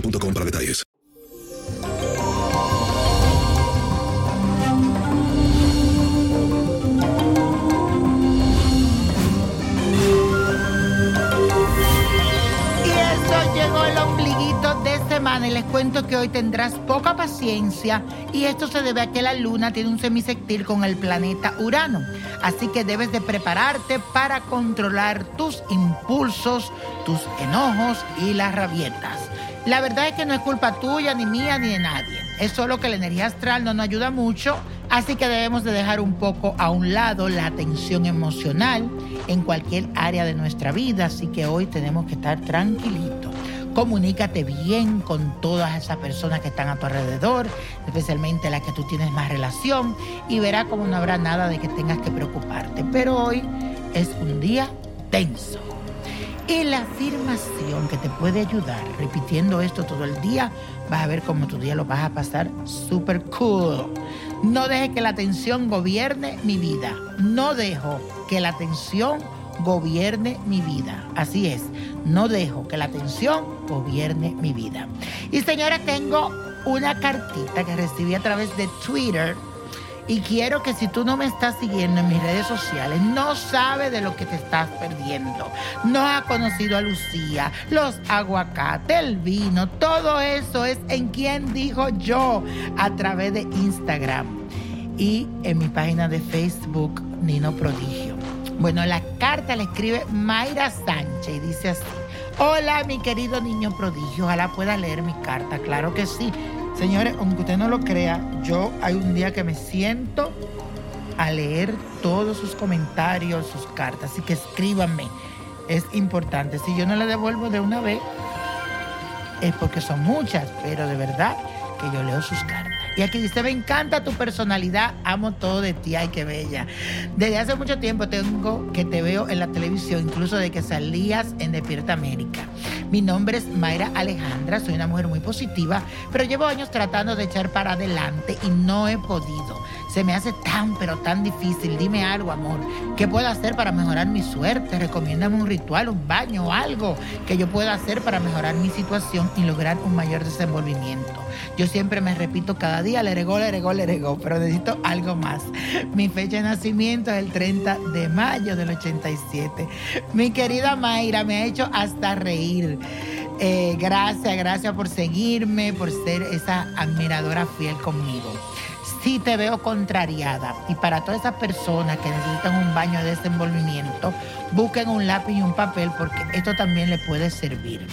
para detalles. Y eso llegó el ombliguito de semana y les cuento que hoy tendrás poca paciencia y esto se debe a que la luna tiene un semisectil con el planeta Urano. Así que debes de prepararte para controlar tus impulsos, tus enojos y las rabietas. La verdad es que no es culpa tuya, ni mía, ni de nadie. Es solo que la energía astral no nos ayuda mucho, así que debemos de dejar un poco a un lado la tensión emocional en cualquier área de nuestra vida, así que hoy tenemos que estar tranquilitos. Comunícate bien con todas esas personas que están a tu alrededor, especialmente las que tú tienes más relación, y verás como no habrá nada de que tengas que preocuparte. Pero hoy es un día tenso. Y la afirmación que te puede ayudar, repitiendo esto todo el día, vas a ver cómo tu día lo vas a pasar súper cool. No deje que la tensión gobierne mi vida. No dejo que la tensión gobierne mi vida. Así es, no dejo que la tensión gobierne mi vida. Y señora, tengo una cartita que recibí a través de Twitter y quiero que si tú no me estás siguiendo en mis redes sociales, no sabes de lo que te estás perdiendo. No has conocido a Lucía, los aguacates, el vino, todo eso es en quien dijo yo a través de Instagram y en mi página de Facebook, Nino Prodigio. Bueno, la carta la escribe Mayra Sánchez y dice así. Hola, mi querido niño prodigio. Ojalá pueda leer mi carta. Claro que sí. Señores, aunque usted no lo crea, yo hay un día que me siento a leer todos sus comentarios, sus cartas. Así que escríbanme. Es importante. Si yo no le devuelvo de una vez, es porque son muchas, pero de verdad que yo leo sus cartas. Y aquí dice, me encanta tu personalidad, amo todo de ti, ay, qué bella. Desde hace mucho tiempo tengo que te veo en la televisión, incluso de que salías en Despierta América. Mi nombre es Mayra Alejandra, soy una mujer muy positiva, pero llevo años tratando de echar para adelante y no he podido. Se me hace tan, pero tan difícil. Dime algo, amor. ¿Qué puedo hacer para mejorar mi suerte? Recomiéndame un ritual, un baño algo que yo pueda hacer para mejorar mi situación y lograr un mayor desenvolvimiento. Yo siempre me repito cada día, le regó, le regó, le regó, pero necesito algo más. Mi fecha de nacimiento es el 30 de mayo del 87. Mi querida Mayra me ha hecho hasta reír. Eh, gracias, gracias por seguirme, por ser esa admiradora fiel conmigo. Sí te veo contrariada y para todas esas personas que necesitan un baño de desenvolvimiento, busquen un lápiz y un papel porque esto también le puede servir.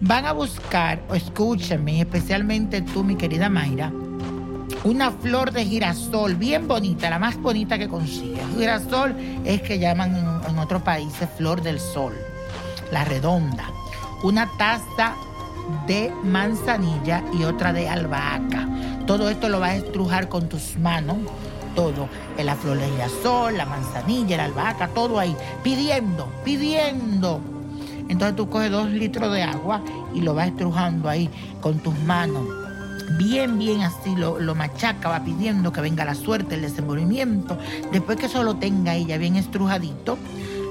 van a buscar, o escúchame, especialmente tú, mi querida Mayra, una flor de girasol bien bonita, la más bonita que consigues. Girasol es que llaman en otros países flor del sol, la redonda. Una taza de manzanilla y otra de albahaca. Todo esto lo vas a estrujar con tus manos, todo, la flor de girasol, la manzanilla, la albahaca, todo ahí, pidiendo, pidiendo. Entonces tú coges dos litros de agua y lo vas estrujando ahí con tus manos. Bien, bien así, lo, lo machaca, va pidiendo que venga la suerte, el desenvolvimiento. Después que eso lo tenga ella bien estrujadito,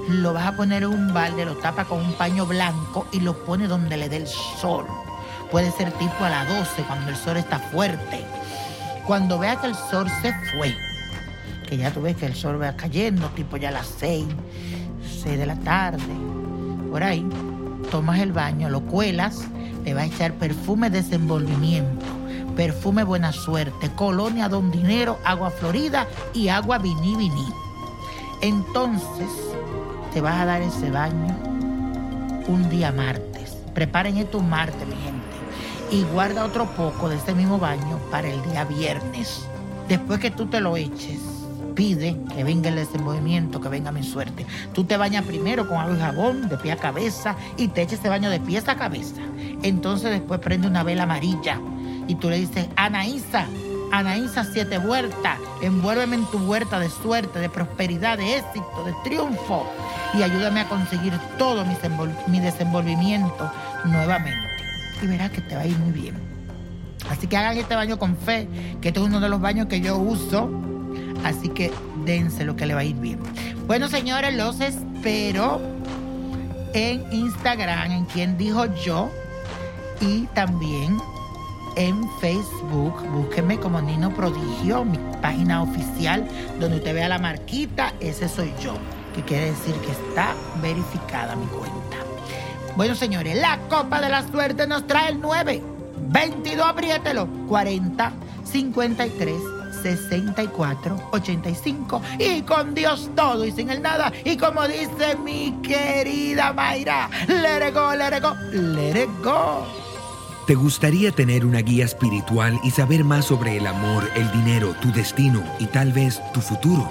lo vas a poner en un balde, lo tapa con un paño blanco y lo pone donde le dé el sol. Puede ser tipo a las 12, cuando el sol está fuerte. Cuando vea que el sol se fue, que ya tú ves que el sol va cayendo, tipo ya a las 6, 6 de la tarde, por ahí, tomas el baño, lo cuelas, le vas a echar perfume desenvolvimiento, perfume buena suerte, colonia don dinero, agua florida y agua viní viní. Entonces, te vas a dar ese baño un día martes. Preparen esto un martes, mi gente. Y guarda otro poco de ese mismo baño para el día viernes. Después que tú te lo eches, pide que venga el desenvolvimiento, que venga mi suerte. Tú te bañas primero con agua y jabón, de pie a cabeza, y te eches ese baño de pies a cabeza. Entonces después prende una vela amarilla y tú le dices, Anaísa, Anaísa siete vueltas, envuélveme en tu huerta de suerte, de prosperidad, de éxito, de triunfo y ayúdame a conseguir todo mi desenvolvimiento nuevamente. Y verás que te va a ir muy bien. Así que hagan este baño con fe, que este es uno de los baños que yo uso. Así que dense lo que le va a ir bien. Bueno, señores, los espero en Instagram, en quien dijo yo, y también en Facebook. Búsqueme como Nino Prodigio, mi página oficial, donde usted vea la marquita, ese soy yo, que quiere decir que está verificada mi cuenta. Bueno, señores, la Copa de la Suerte nos trae el 9, 22, apriételo, 40, 53. 64 85 y con Dios todo y sin el nada y como dice mi querida Mayra let it go let it go let it go ¿Te gustaría tener una guía espiritual y saber más sobre el amor, el dinero, tu destino y tal vez tu futuro?